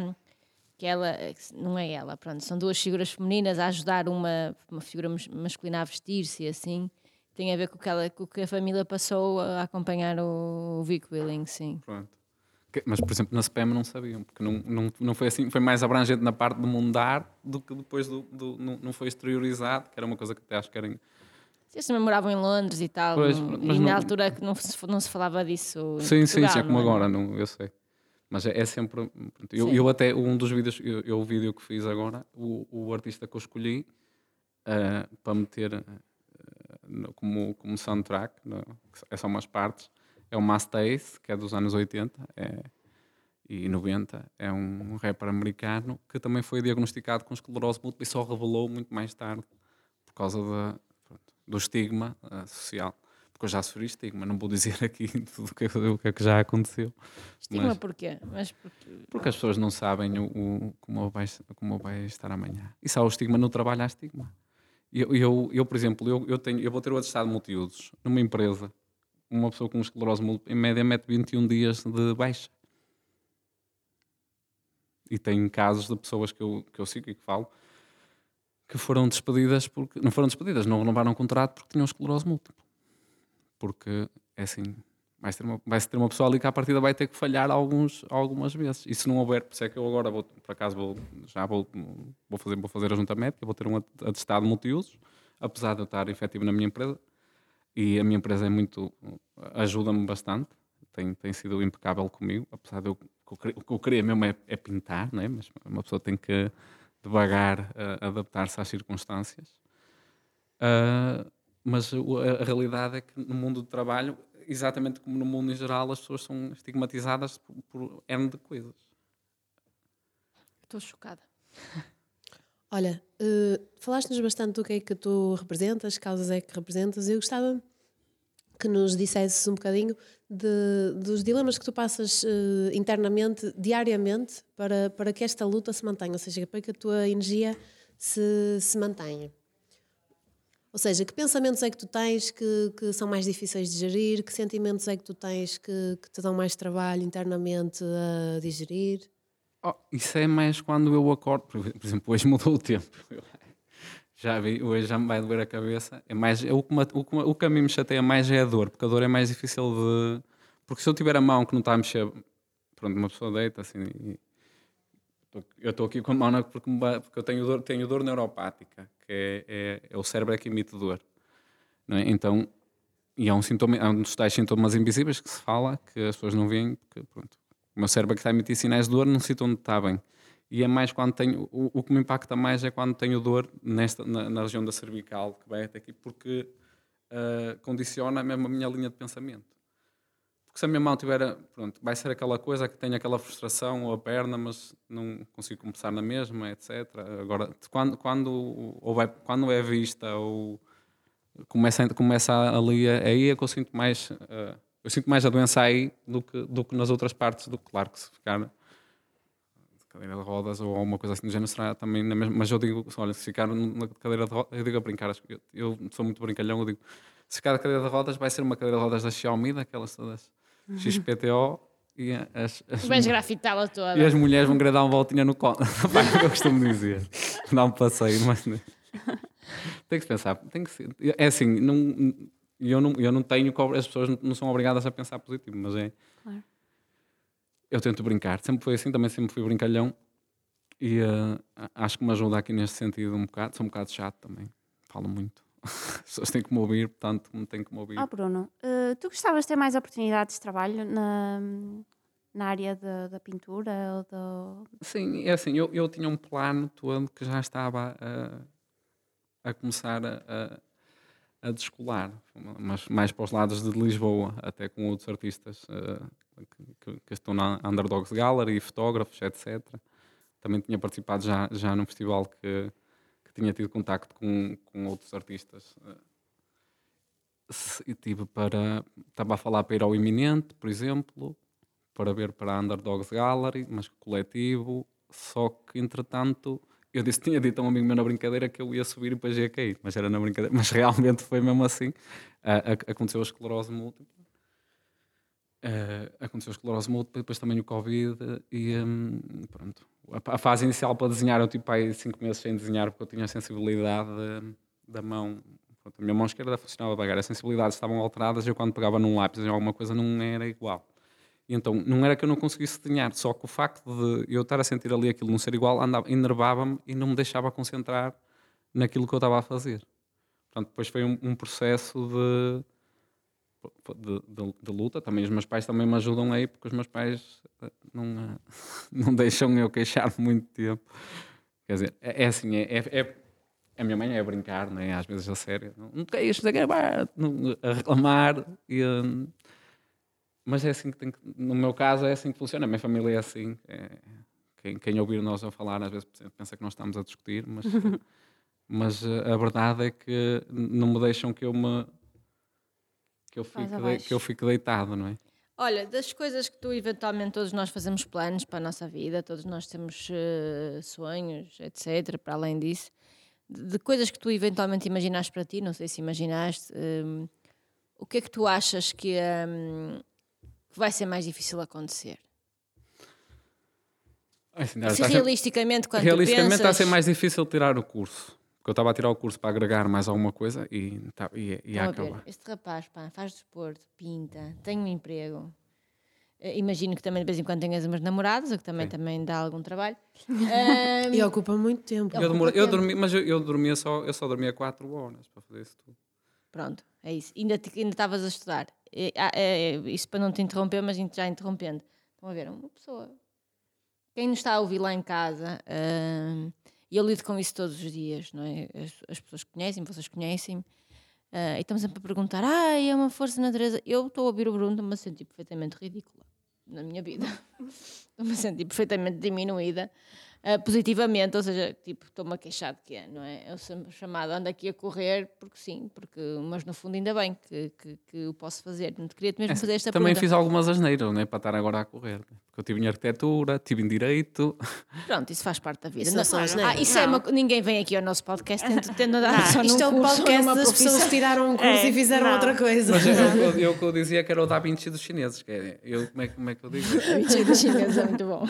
Que ela, não é ela, pronto, são duas figuras femininas a ajudar uma, uma figura mas- masculina a vestir-se e assim. Tem a ver com o que, ela, com o que a família passou a acompanhar o, o Vic Willing, sim.
Pronto. Mas, por exemplo, na SPEM não sabiam, porque não, não, não foi assim, foi mais abrangente na parte do mundo da arte do que depois do, do- não, não foi exteriorizado, que era uma coisa que até acho que era.
Eles também moravam em Londres e tal,
Pois,
não- e
não-
na altura que não se, não se falava disso.
Sim, sim, sim, é
Portugal,
como
não
agora, não, eu sei. Mas é, é sempre. Eu, eu até, um dos vídeos, eu, eu o vídeo que fiz agora, o, o artista que eu escolhi ah, para meter ah, no- como, como soundtrack, no, é só umas partes, é o Mastace, que é dos anos 80 é, e 90, é um rapper americano que também foi diagnosticado com esclerose múltipla e só revelou muito mais tarde, por causa da, pronto, do estigma ah, social. Porque eu já sofri estigma, não vou dizer aqui tudo o que, é que já aconteceu.
Estigma
Mas-
porquê? Mas porque,
porque as pessoas não sabem o, o- como, vai, como vai estar amanhã. E se há o estigma no trabalho, há estigma. Eu, eu, eu por exemplo, eu, eu, tenho, eu vou ter o atestado multiusos numa empresa. Uma pessoa com esclerose múltipla, em média, mete 21 dias de baixa. E tem casos de pessoas que eu, que eu sigo e que falo que foram despedidas porque. Não foram despedidas, não renovaram o contrato porque tinham esclerose múltipla. Porque, é assim, vai ter uma, vai ter uma pessoa ali que à partida vai ter que falhar alguns, algumas vezes. E se não houver, por isso é que eu agora vou, por acaso, vou, já vou, vou, fazer, vou fazer a junta médica, vou ter um atestado multiusos, apesar de eu estar efetivo na minha empresa. E a minha empresa é muito. ajuda-me bastante, tem, tem sido impecável comigo, apesar de eu. O que eu queria- mesmo é, é pintar, não é? mas uma pessoa tem que devagar eh, adaptar-se às circunstâncias. Ah, mas a, a realidade é que no mundo do trabalho, exatamente como no mundo em geral, as pessoas são estigmatizadas por, por N de coisas.
estou chocada.
Olha, eh, falaste-nos bastante do que é que tu representas, que causas é que representas. Eu gostava que nos dissesses um bocadinho de- dos dilemas que tu passas eh, internamente, diariamente, para, para que esta luta se mantenha, ou seja, para que a tua energia se, se mantenha. Ou seja, que pensamentos é que tu tens que, que são mais difíceis de gerir? Que sentimentos é que tu tens que, que te dão mais trabalho internamente a digerir?
Oh, isso é mais quando eu acordo, por exemplo, hoje mudou o tempo. Já vi, hoje já me vai doer a cabeça. É mais, é o, que me, o, que o que a mim me chateia mais é a dor, porque a dor é mais difícil de. Porque se eu tiver a mão que não está a mexer, pronto, uma pessoa deita assim. e- eu estou aqui com a mão porque, porque eu tenho dor, tenho dor neuropática, que é, é, é o cérebro é que emite dor. É? Então, e é um, sintoma, é um dos tais sintomas invisíveis que se fala, que as pessoas não veem, porque pronto, o meu cérebro é que está a emitir sinais de dor num sítio onde está bem. E é mais quando tenho. O, o que me impacta mais é quando tenho dor nesta, na, na região da cervical, que vai até aqui, porque ah, condiciona mesmo a minha linha de pensamento. Porque se a minha mão tiver. Pronto, vai ser aquela coisa que tem aquela frustração ou a perna, mas não consigo começar na mesma, etc. Agora, quando, quando, ou vai, quando é vista ou começa, começa ali, aí é que eu sinto mais. ah, eu sinto mais a doença aí do que, do que nas outras partes do claro, que se ficar cadeira de rodas ou alguma coisa assim do género será também na mesma. Mas eu digo, olha, se ficar na cadeira de rodas, eu digo a brincar, eu, eu sou muito brincalhão, eu digo, se ficar na cadeira de rodas, vai ser uma cadeira de rodas da Xiaomi, daquelas todas XPTO, e as, as,
Vais grafitá-la toda.
e as mulheres vão querer dar uma voltinha no colo. É o que eu costumo dizer. Dar um passeio, mas. Tem que se pensar. Tem que ser. É assim, não, eu, não, eu não tenho. As pessoas não são obrigadas a pensar positivo, mas é.
Claro.
Eu tento brincar. Sempre foi assim, também sempre fui brincalhão. E eh, acho que me ajuda aqui neste sentido um bocado. Sou um bocado chato também. Falo muito. As pessoas têm que me ouvir, portanto, me têm que me ouvir.
Oh, Bruno, eh, tu gostavas de ter mais oportunidades de trabalho na, na área da, da pintura ou do...
Sim, é assim, eu, eu tinha um plano todo que já estava a, a começar a, a, descolar, mas mais para os lados de Lisboa, até com outros artistas eh, que, que- estão na Underdogs Gallery, fotógrafos, etc. Também tinha participado já, já num festival que tinha tido contacto com, com outros artistas. eh. E tive para. Estava a falar para ir ao Iminente, por exemplo, para ver para a Underdogs Gallery, mas coletivo. Só que, entretanto, eu disse, tinha dito a um amigo meu na brincadeira que eu ia subir e depois ia cair, mas era na brincadeira. Mas realmente foi mesmo assim. Ac- aconteceu a esclerose múltipla. Ah, aconteceu a esclerose múltipla, depois também o Covid e hum, pronto. A, a fase inicial para desenhar, eu tive aí cinco meses sem desenhar porque eu tinha a sensibilidade da mão. Pronto, a minha mão esquerda funcionava devagar, as sensibilidades estavam alteradas. Eu, quando pegava num lápis em alguma coisa, não era igual. E então, não era que eu não conseguisse desenhar, só que o facto de eu estar a sentir ali aquilo não ser igual enervava-me e não me deixava concentrar naquilo que eu estava a fazer. Portanto, depois foi um, um processo de, de, de- de luta. Também os meus pais também me ajudam aí, porque os meus pais eh, não, eh, não deixam eu queixar muito tempo. Quer dizer, é, é assim, é, é- é- a minha mãe é a brincar, não é? às vezes a sério. Não, não queixes, não- a reclamar. E, hum, mas é assim que tem que, no meu caso é assim que funciona, a minha família é assim. é- quem, quem ouvir nós a falar às vezes pensa que nós estamos a discutir, mas, mas eh, a verdade é que não me deixam que eu me que eu fique, de- que eu fique deitado, não é?
Olha, das coisas que tu eventualmente todos nós fazemos planos para a nossa vida, todos nós temos eh, sonhos, etc. Para além disso, de, de coisas que tu eventualmente imaginaste para ti, não sei se imaginaste, hum, o que é que tu achas que, hum, que vai ser mais difícil acontecer?
Assim,
Se realisticamente, quando
realisticamente
tu
está a
pensas...
ser mais difícil tirar o curso. Porque eu estava a tirar o curso para agregar mais alguma coisa e tá,
a ver,
acabar.
este rapaz pá, faz desporto, pinta, tem um emprego. Eh, imagino que também de vez em quando tenhas umas namoradas, o que também, também dá algum trabalho. Ahm,
E ocupa muito tempo.
Eu,
pouco
eu dormi, mas eu, eu dormia só, eu só dormia 4 horas para fazer isso tudo.
Pronto, é isso. Ainda estavas a estudar. É, ah, é, é, isso para não te interromper, mas já interrompendo. Estão a ver, uma pessoa. Quem nos está a ouvir lá em casa, ahm, e eu lido com isso todos os dias, não é? As, as pessoas conhecem, vocês conhecem-me, ah, e estamos sempre a perguntar: ah, é uma força da natureza. Eu estou a ouvir o Bruno, estou-me a sentir perfeitamente ridícula na minha vida. Estou-me a sentir perfeitamente diminuída. Ah, positivamente, ou seja, tipo, estou-me a queixar de que é, não é? Eu sou chamado, ando aqui a correr porque sim, porque, mas no fundo ainda bem que, que, que o posso fazer. Não te queria mesmo fazer esta
É, Também
pergunta.
fiz algumas asneiras, não é? Para estar agora a correr. Porque eu tive em arquitetura, tive em direito.
Pronto, isso faz parte da vida.
Isso não são asneiras.
ah, isso é
Não.
uma- ninguém vem aqui ao nosso podcast tendo, tendo a dar só
Isto é
curso,
podcast das pessoas que tiraram um curso
É,
e fizeram
não.
outra coisa.
Mas eu, eu, eu, o que eu dizia que era o Da Vinci dos chineses. Que é, eu, como, é, que- como é que eu digo?
Mentira, dos chineses é muito bom.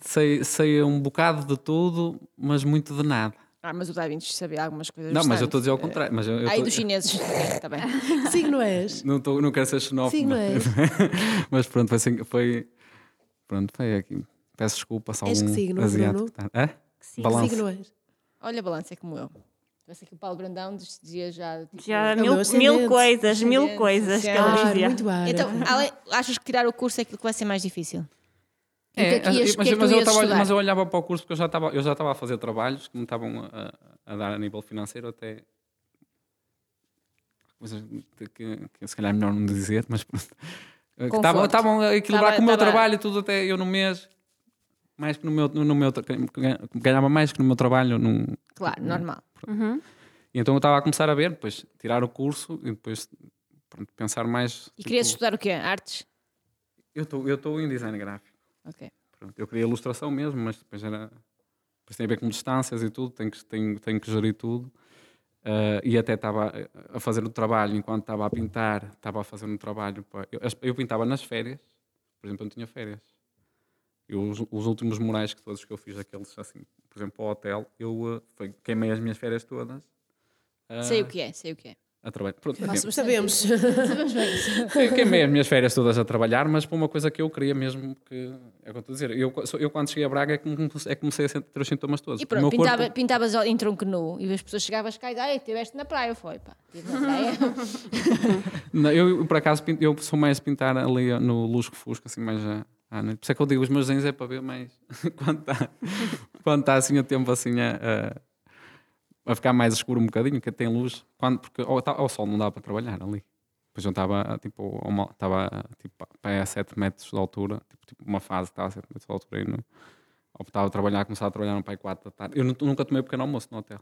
sei, sei um bocado de tudo, mas muito de nada.
Ah, mas o Da Vinci sabia algumas coisas.
Não, mas eu estou a dizer ao contrário. Mas eu, eu
Aí
tô-
dos chineses. Está bem.
Que signo és?
não, tô, não quero ser xenófobo.
Signo
mas-
és?
mas pronto, foi, assim, foi. Pronto, foi aqui. Peço desculpa se
És que
algum
signo,
asiático.
Bruno?
Tá. Balanço.
Que signo és?
Olha, balança é como eu. Parece que o Paulo Brandão dizia já. tipo,
Já
É
mil, mil coisas, mil coisas que ele.
Ah,
dizia.
muito bem.
Então, além- achas que tirar o curso é aquilo que vai ser mais difícil? E
É,
que é que ias- o
mas,
que é
mas eu
ias
tava-
estudar?
mas eu olhava para o curso porque eu já estava eu já estava a fazer trabalhos que me estavam a, a dar a nível financeiro até coisas que, que se calhar é melhor não dizer, mas pronto. Estavam a equilibrar
Tava-
com o meu
tava-
trabalho tudo até eu no mês mais que no meu no meu ganhava mais que no meu trabalho num,
Claro, normal.
Uhum.
e então eu estava a começar a ver depois tirar o curso e depois pronto, pensar mais
E querias
tipo,
estudar o quê? Artes?
eu estou eu estou em design gráfico
Ok.
Pronto, eu queria ilustração mesmo, mas depois era. Depois tem a ver com distâncias e tudo, tenho que, tenho, tenho que gerir tudo. Uh, e até estava a fazer o trabalho enquanto estava a pintar, estava a fazer um trabalho. Para... Eu, eu, pintava nas férias, por exemplo, eu não tinha férias. Eu, os, os, últimos murais que todos que eu fiz, aqueles assim, por exemplo, ao hotel, eu uh, foi, queimei as minhas férias todas.
Uh, sei o que é, sei o que é
a trabalhar. Pronto,
Nós sabemos.
sabemos bem
isso. Queimei as minhas férias todas a trabalhar, mas para uma coisa que eu queria mesmo, que é o que eu estou a dizer. Eu, eu quando cheguei a Braga é que é comecei a ter os sintomas todos.
E pronto, pintava, corpo... pintavas em tronco nu e as pessoas chegavam cá e diziam, estiveste na praia, foi pá, estive na praia.
Não, eu, por acaso, eu sou mais pintar ali no lusco-fusco, assim, mais a... Ah, por isso é que eu digo, os meus desenhos é para ver mais quando está quando tá, assim a tempo assim a, a ficar mais escuro um bocadinho, que tem luz, quando, porque ao, ao sol não dá para trabalhar ali. Depois eu estava tipo, estava tipo, a 7 metros de altura, tipo, tipo uma fase que estava a 7 metros de altura e no, estava a trabalhar, começava a trabalhar no pai 4 da tarde. Eu nunca tomei pequeno almoço no hotel.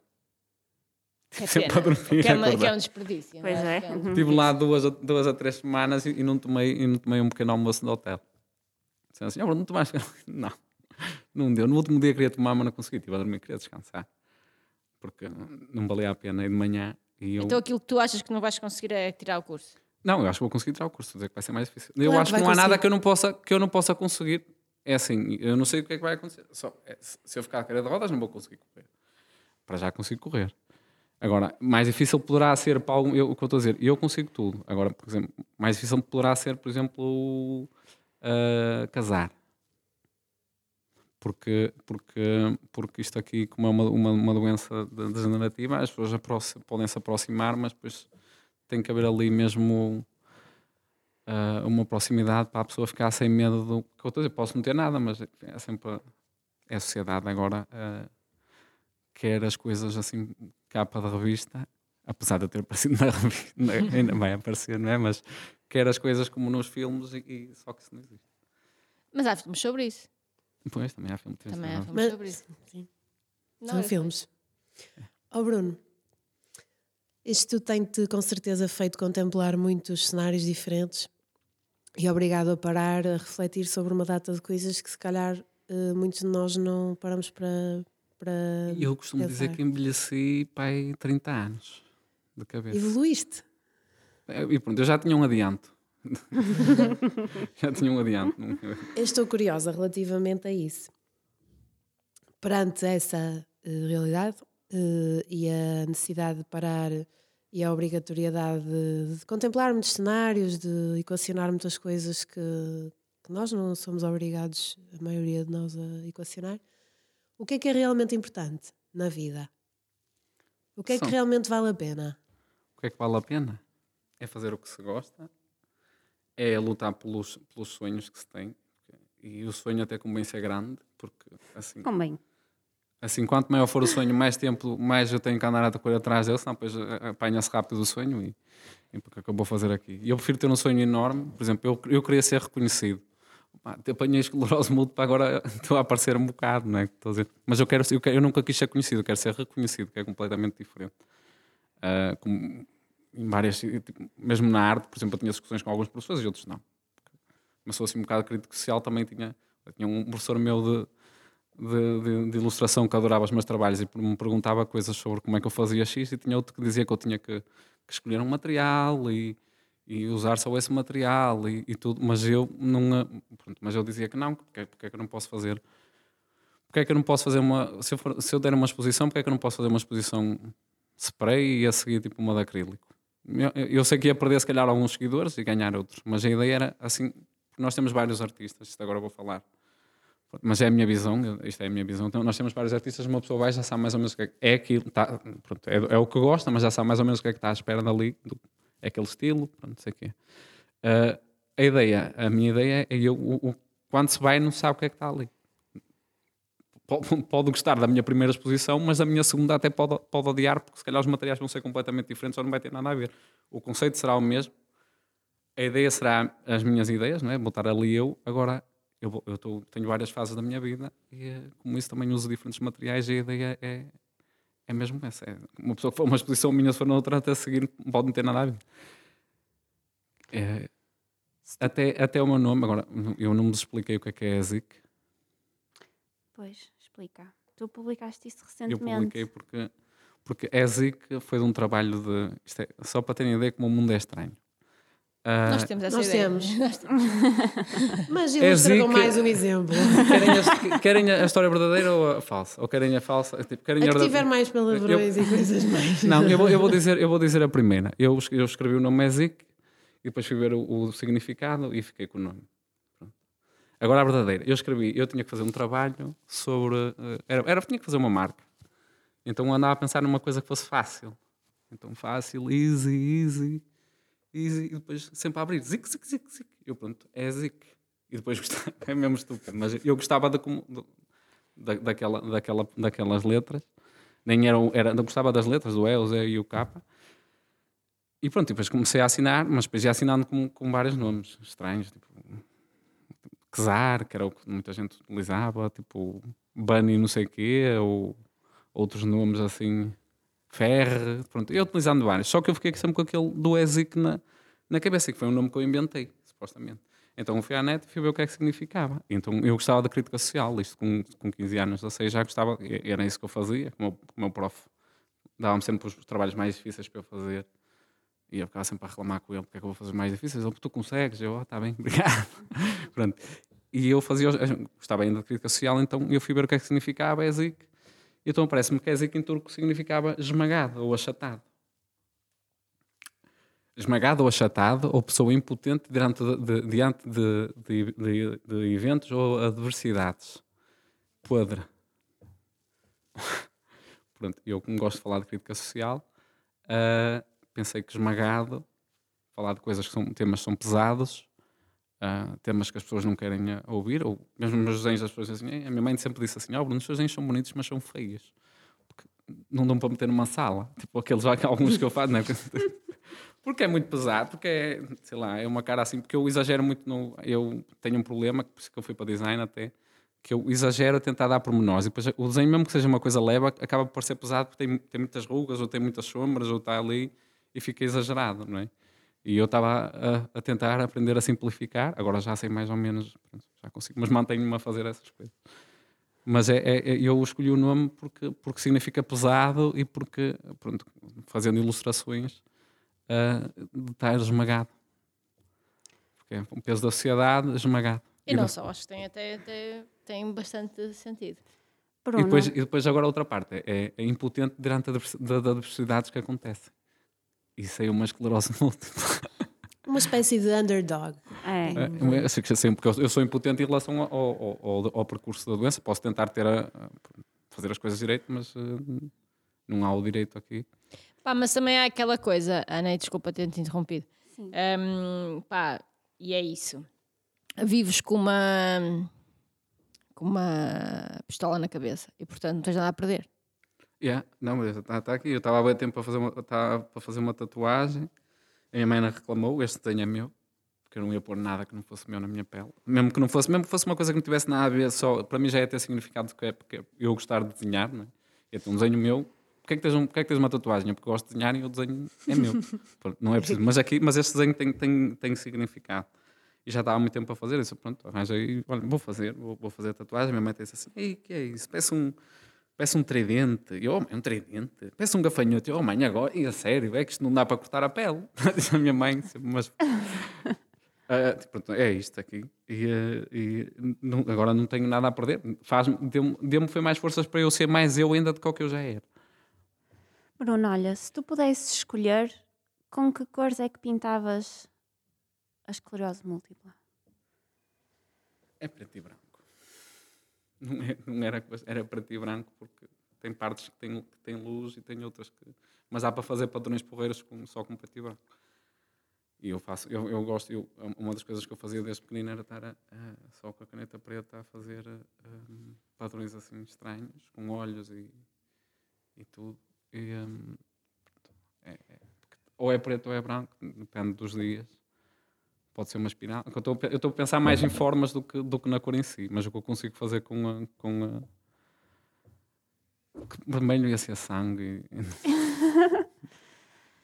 Que é Sempre dormir, que, é uma, que é um desperdício.
Pois é. é um
Estive lá duas, duas a três semanas e, e, não tomei, e não tomei um pequeno almoço no hotel. Disseram assim, oh, não tomaste? Não, não deu. No último dia queria tomar, mas não consegui. Estive a dormir, queria descansar porque não valia a pena ir de manhã. E eu...
Então aquilo que tu achas que não vais conseguir é tirar o curso?
Não, eu acho que vou conseguir tirar o curso, dizer que vai ser mais difícil. Claro eu acho que não há nada que eu não, possa, que eu não possa conseguir. É assim, eu não sei o que é que vai acontecer. Só, é, se eu ficar a cadeira de rodas, não vou conseguir correr. Para já consigo correr. Agora, mais difícil poderá ser para algum, eu, o que eu estou a dizer, eu consigo tudo. Agora, por exemplo, mais difícil poderá ser, por exemplo, uh, casar porque, porque, porque isto aqui, como é uma, uma, uma doença degenerativa, as pessoas podem se aproximar, mas depois tem que haver ali mesmo uh, uma proximidade para a pessoa ficar sem medo do que eu estou a dizer. Posso não ter nada, mas é sempre é a sociedade agora uh, quer as coisas assim, capa de revista, apesar de eu ter aparecido na revista, ainda vai aparecer, não é? Mas quer as coisas como nos filmes e, e só que isso não existe.
Mas há filmes sobre isso.
Pois, também há filmes.
Também há filmes sobre isso. Sim.
São filmes. Ó oh, Bruno, isto tem-te com certeza feito contemplar muitos cenários diferentes e obrigado a parar, a refletir sobre uma data de coisas que se calhar uh, muitos de nós não paramos para. para
Eu costumo pensar. dizer que envelheci pai 30 anos de cabeça.
Evoluíste.
E pronto, eu já tinha um adianto. Já tinha um adianto.
Eu estou curiosa relativamente a isso. Perante essa uh, realidade uh, e a necessidade de parar e a obrigatoriedade de, de contemplar muitos cenários, de equacionar muitas coisas que, que, nós não somos obrigados, a maioria de nós, a equacionar, o que é que é realmente importante na vida? O que é que realmente vale a pena?
O que é que vale a pena? É fazer o que se gosta é lutar pelos, pelos sonhos que se tem. E o sonho até convém ser grande, porque assim.
Convém.
Assim, quanto maior for o sonho, mais tempo, mais eu tenho que andar a correr atrás dele, senão depois apanha-se rápido o sonho e, e porque é que eu vou fazer aqui. E eu prefiro ter um sonho enorme, por exemplo, eu, eu queria ser reconhecido. te apanhei esclerose múltipla, agora estou a aparecer um bocado, não é? Dizer. Mas eu, quero, eu, quero, eu nunca quis ser conhecido, eu quero ser reconhecido, que é completamente diferente. Uh, como, em várias, tipo, mesmo na arte, por exemplo, eu tinha discussões com alguns professores e outros não. Mas sou assim um bocado crítico social, também tinha, tinha um professor meu de, de, de, de, ilustração que adorava os meus trabalhos e me perguntava coisas sobre como é que eu fazia X e tinha outro que dizia que eu tinha que, que escolher um material e, e usar só esse material e, e, tudo, mas eu não, pronto, mas eu dizia que não, porque, porque é que eu não posso fazer porque é que eu não posso fazer uma se eu, for, se eu der uma exposição, porque é que eu não posso fazer uma exposição spray e a seguir tipo uma de acrílico eu sei que ia perder se calhar alguns seguidores e ganhar outros, mas a ideia era assim, nós temos vários artistas, isto agora vou falar, mas é a minha visão, isto é a minha visão, então nós temos vários artistas, uma pessoa vai já sabe mais ou menos o que é, é aquilo, tá, pronto, é, é, o que gosta, mas já sabe mais ou menos o que é que está à espera dali, do, é aquele estilo, pronto, sei o quê. Uh, a ideia, a minha ideia é eu, o, o, quando se vai não sabe o que é que está ali pode, pode gostar da minha primeira exposição, mas a minha segunda até pode, pode odiar, porque se calhar os materiais vão ser completamente diferentes ou não vai ter nada a ver. O conceito será o mesmo, a ideia será as minhas ideias, não é? Vou estar ali eu. Agora, eu, eu tô, tenho várias fases da minha vida e, eh, como isso, também uso diferentes materiais a ideia é, é mesmo essa. É uma pessoa que for uma exposição minha, se for na outra, até a seguir, pode não ter nada a ver. É, até, até o meu nome, agora, eu não me expliquei o que é que é ZIC
Pois, explica. Tu publicaste isso
Eu
recentemente.
publiquei porque, porque EZIC foi de um trabalho de. Isto é, só para terem ideia como o mundo é estranho. Ah,
Nós temos essa
Nós
ideia.
temos. Mas
É
ilustra com
zica.
mais um exemplo.
querem, a, querem a história verdadeira ou a falsa? Ou querem a falsa? Tipo, querem
A que
verda-
tiver mais palavrões e coisas mais.
Não, eu vou, eu, vou dizer, eu vou dizer a primeira. Eu, eu escrevi o nome EZIC e depois fui ver o, o significado e fiquei com o nome. Agora a verdadeira. Eu escrevi, eu tinha que fazer um trabalho sobre. eh, Era, era, tinha que fazer uma marca. Então andava a pensar numa coisa que fosse fácil. Então fácil, easy, easy, easy. E depois sempre a abrir. Zic, zic, zic, zic. Eu pronto, é zic. E depois gostava, é mesmo estúpido. Mas eu gostava da, daquela, daquela, daquelas letras. Nem eram, era, gostava das letras, do E, o Z e o K. E pronto, e depois comecei a assinar, mas depois ia assinando com, com vários nomes estranhos, tipo Czar, que era o que muita gente utilizava, tipo Bunny não sei o quê, ou outros nomes assim, Ferre, pronto, eu utilizando vários. Só que eu fiquei sempre com aquele do EZIC na, na cabeça, que foi um nome que eu inventei, supostamente. Então fui à net e fui ver o que é que significava. Então eu gostava da crítica social, isto com, com 15 anos, ou seja, já gostava, era isso que eu fazia, como o meu prof dava-me sempre os trabalhos mais difíceis para eu fazer. E eu ficava sempre a reclamar com ele, porque é que eu vou fazer mais difíceis? Ele, tu consegues? Eu, está bem, obrigado. Pronto. E eu fazia, gostava ainda de crítica social, então eu fui ver o que é que significava EZIC. E então parece-me que EZIC em turco significava esmagado ou achatado. Esmagado ou achatado, ou pessoa impotente diante de, de- diante de, de- de- eventos ou adversidades. Podre. Pronto, eu como gosto de falar de crítica social, ah, pensei que esmagado, falar de coisas que são, temas que são pesados, ah, temas que as pessoas não querem ah, ouvir, ou mesmo nos desenhos as pessoas dizem assim, "Eh, a minha mãe sempre disse assim, oh Bruno, os seus desenhos são bonitos, mas são feios. Porque não dão para meter numa sala, tipo aqueles alguns que eu faço, não é? Porque é muito pesado, porque é, sei lá, é uma cara assim, porque eu exagero muito no. Eu tenho um problema, por isso que eu fui para design até, que eu exagero a tentar dar pormenores. E depois o desenho, mesmo que seja uma coisa leve, acaba por parecer pesado porque tem, tem muitas rugas, ou tem muitas sombras, ou está ali e fica exagerado, não é? E eu estava a, a tentar aprender a simplificar, agora já sei mais ou menos, já consigo, mas mantenho-me a fazer essas coisas. Mas é, é- é- eu escolhi o nome porque, porque significa pesado e porque, pronto, fazendo ilustrações, uh, de estar esmagado. Porque é um peso da sociedade esmagado.
E não só, acho que tem até, até tem bastante sentido.
Bruno,
E depois, e depois agora outra parte, é, é impotente diante das adversidades que acontecem. Isso é uma esclerose múltipla.
Uma espécie de underdog.
é.
É, eu sempre, porque eu- sou impotente em relação ao, ao- ao- ao percurso da doença. Posso tentar ter a, fazer as coisas direito, mas eh, não há o direito aqui.
Pá, mas também há aquela coisa, Ana, e desculpa ter-te interrompido.
Sim.
Hum, pá, e é isso. Vives com uma com uma pistola na cabeça e portanto não tens nada a perder.
Yeah, não, mas está tá aqui. Eu estava há bem tempo para fazer, uma, estava para fazer uma tatuagem. A minha mãe não reclamou, este desenho é meu. Porque eu não ia pôr nada que não fosse meu na minha pele. Mesmo que não fosse, mesmo que fosse uma coisa que não tivesse nada a ver, só, para mim já ia ter significado que é porque eu gostar de desenhar, não é? Ia ter um desenho meu. Porquê é que tens, um, porquê é que tens uma tatuagem? Porque eu gosto de desenhar e o desenho é meu. Não é preciso. Mas, aqui, mas este desenho tem, tem, tem significado. E já estava há muito tempo para fazer isso. Pronto, arranjei, olha, vou fazer, vou, vou fazer a tatuagem. Minha mãe disse assim: Ei, que é isso? Parece um, Peço um tridente. E eu, oh, mãe, um tridente. Peço um gafanhoto. Eu, oh, mãe, agora, e a sério, é que isto não dá para cortar a pele. Diz a minha mãe, sempre, mas. Ah, tipo, pronto, é isto aqui. E, ah, e não- agora não tenho nada a perder. Deu-me deu-me foi mais forças para eu ser mais eu ainda do que o que eu já era.
Bruno, olha, se tu pudesses escolher, com que cores é que pintavas a esclerose múltipla?
É preto e branco. Não, é- não era, era preto e branco porque tem partes que têm, que luz e tem outras que. Mas há para fazer padrões porreiros com, só com preto e branco. E eu faço, eu, eu gosto, eu, uma das coisas que eu fazia desde pequenino era estar a, a- só com a caneta preta a fazer hum, padrões assim estranhos, com olhos e, e tudo. E, pronto, é- é- ou é preto ou é branco, depende dos dias. Pode ser uma espiral. Eu estou a pensar mais em formas do que, do que na cor em si, mas o que eu consigo fazer com a. Com a que vermelho ia ser sangue.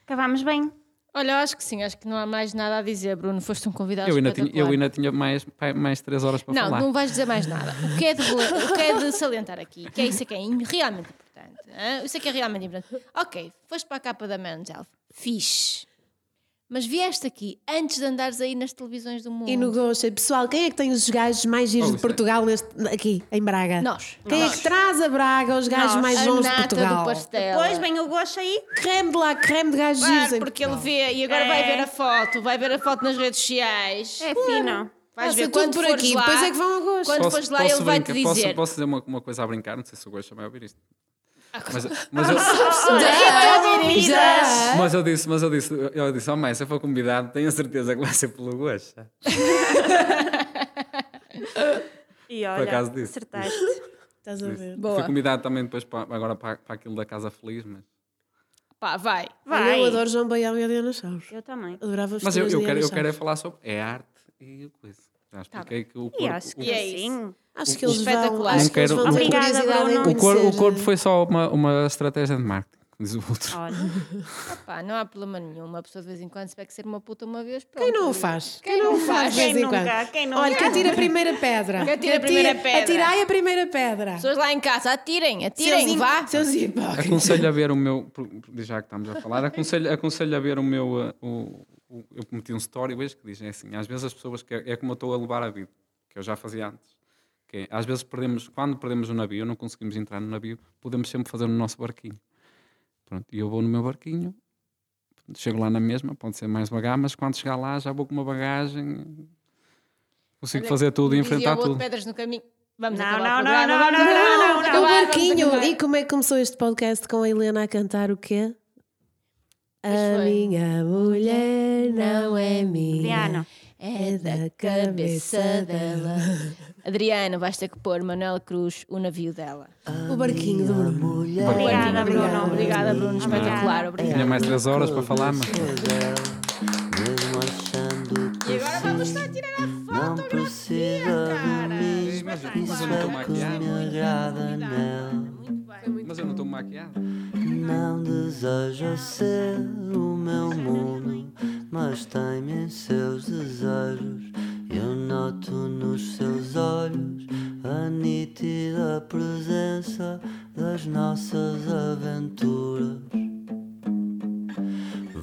Acabámos bem.
Olha, eu acho que sim, acho que não há mais nada a dizer, Bruno. Foste um convidado
Eu ainda tinha, eu ainda tinha mais, mais três horas para
Não,
falar.
não vais dizer mais nada. O que é de, o que é de salientar aqui, que é isso que é realmente importante. hã? Isso é que é realmente importante. Ok, foste para a capa da Men's Health. Fixe. Mas vieste aqui antes de andares aí nas televisões do mundo.
E no Gocha, pessoal, quem é que tem os gajos mais giros
Oh,
de
é-
Portugal neste- aqui, em Braga?
Nós.
Quem é que traz a Braga os gajos
Nós.
mais
A
bons de Portugal?
do pastel.
Depois vem o gosto aí.
Creme de lá, creme de gajos giros
Claro,
em
porque ele vê e agora vai
É.
ver a foto, vai ver a foto nas redes sociais.
É fino.
Vais ver
tudo
quando
por aqui,
lá,
depois é que vão ao Gocha.
Quando
Posso-
fores lá,
posso
ele vai te
brincar- posso-
dizer.
Posso, dizer uma, uma coisa a brincar? Não sei se o Gosta vai ouvir isto. Mas, mas, eu, mas eu disse, mas eu disse, eu disse, oh mãe, se eu for convidado, tenho a certeza que vai ser pelo Gosta.
E olha,
acaso disse.
acertaste.
Estás a ver?
Fui
Boa.
convidado também depois para, agora para, para aquilo da Casa Feliz, mas,
Pá, vai.
Vai.
Eu adoro João Baião e a Diana Chaves.
Eu também.
Adorava
mas eu, eu, quero, eu quero é falar sobre é arte e coisa. Já expliquei que o corpo,
E acho que
o,
E é
sim.
Acho que eles vão,
Espetacular.
acho que eles
quero-
vão ter curiosidade em
o cor- o
conhecer.
corpo foi só uma, uma estratégia de marketing, diz o outro.
Olha,
não há problema nenhum. Uma pessoa de vez em quando se que ser uma puta uma vez. Pronto.
Quem não o faz? Quem não o faz
Quem
vez em
nunca?
quando?
Quem nunca?
Olha, quem tira a primeira pedra?
Quem atira a primeira pedra?
Atirai a primeira pedra.
Pessoas lá em casa, atirem, atirem,
Seus
vá.
Seus hipócritas.
Aconselho a ver o meu, já que estamos a falar, aconselho, aconselho a ver o meu. uh, o- eu meti um story hoje que diz é assim: às vezes as pessoas, que é, é como eu estou a levar a vida, que eu já fazia antes. Que é, às vezes perdemos, quando perdemos o navio, não conseguimos entrar no navio, podemos sempre fazer no nosso barquinho. Pronto, e eu vou no meu barquinho, chego lá na mesma, pode ser mais devagar, mas quando chegar lá já vou com uma bagagem, consigo
Olha,
fazer tudo e enfrentar tudo.
pedras no caminho. Vamos
Não,
acabar
não,
o programa.
não,
vamos
não,
acabar,
não,
vamos
não,
O
acabar, vamos
barquinho.
acabar.
E como é que começou este podcast com a Helena a cantar o quê?
Pois
A minha mulher não é minha.
Adriano.
É da cabeça dela. Adriano, vais ter que pôr Manuel Cruz, o navio dela.
O barquinho do Bruno.
Obrigada, Bruno.
Obrigada, Bruno. Espetacular, obrigada.
Tinha mais três horas para falar, mas
E agora vamos estar a tirar a
não
foto.
precisa de mim,
mas, eu não estou
é
maquiado.
Agrada nela.
Mas eu não
deseja ser o meu mundo, mas tem-me em seus desejos. Eu noto nos seus olhos a nítida presença das nossas aventuras.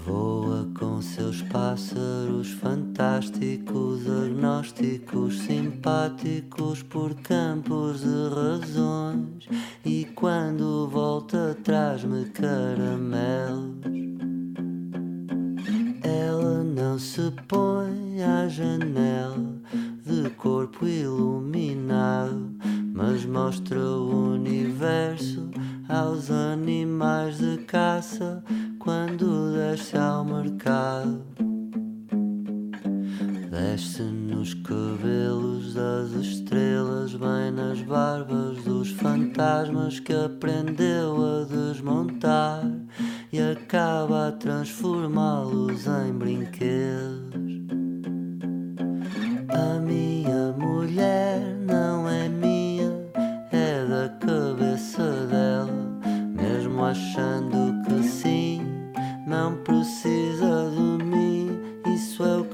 Voa com seus pássaros fantásticos, agnósticos, simpáticos por campos de razões. E quando volta, traz-me caramelos. Ela não se põe à janela de corpo iluminado, mas mostra o universo aos animais de caça quando desce ao mercado. Desce nos cabelos das estrelas, bem nas barbas dos fantasmas que aprendeu a desmontar e acaba a transformá-los em brinquedos. A minha mulher não é minha, achando que sim, não precisa de mim, isso é o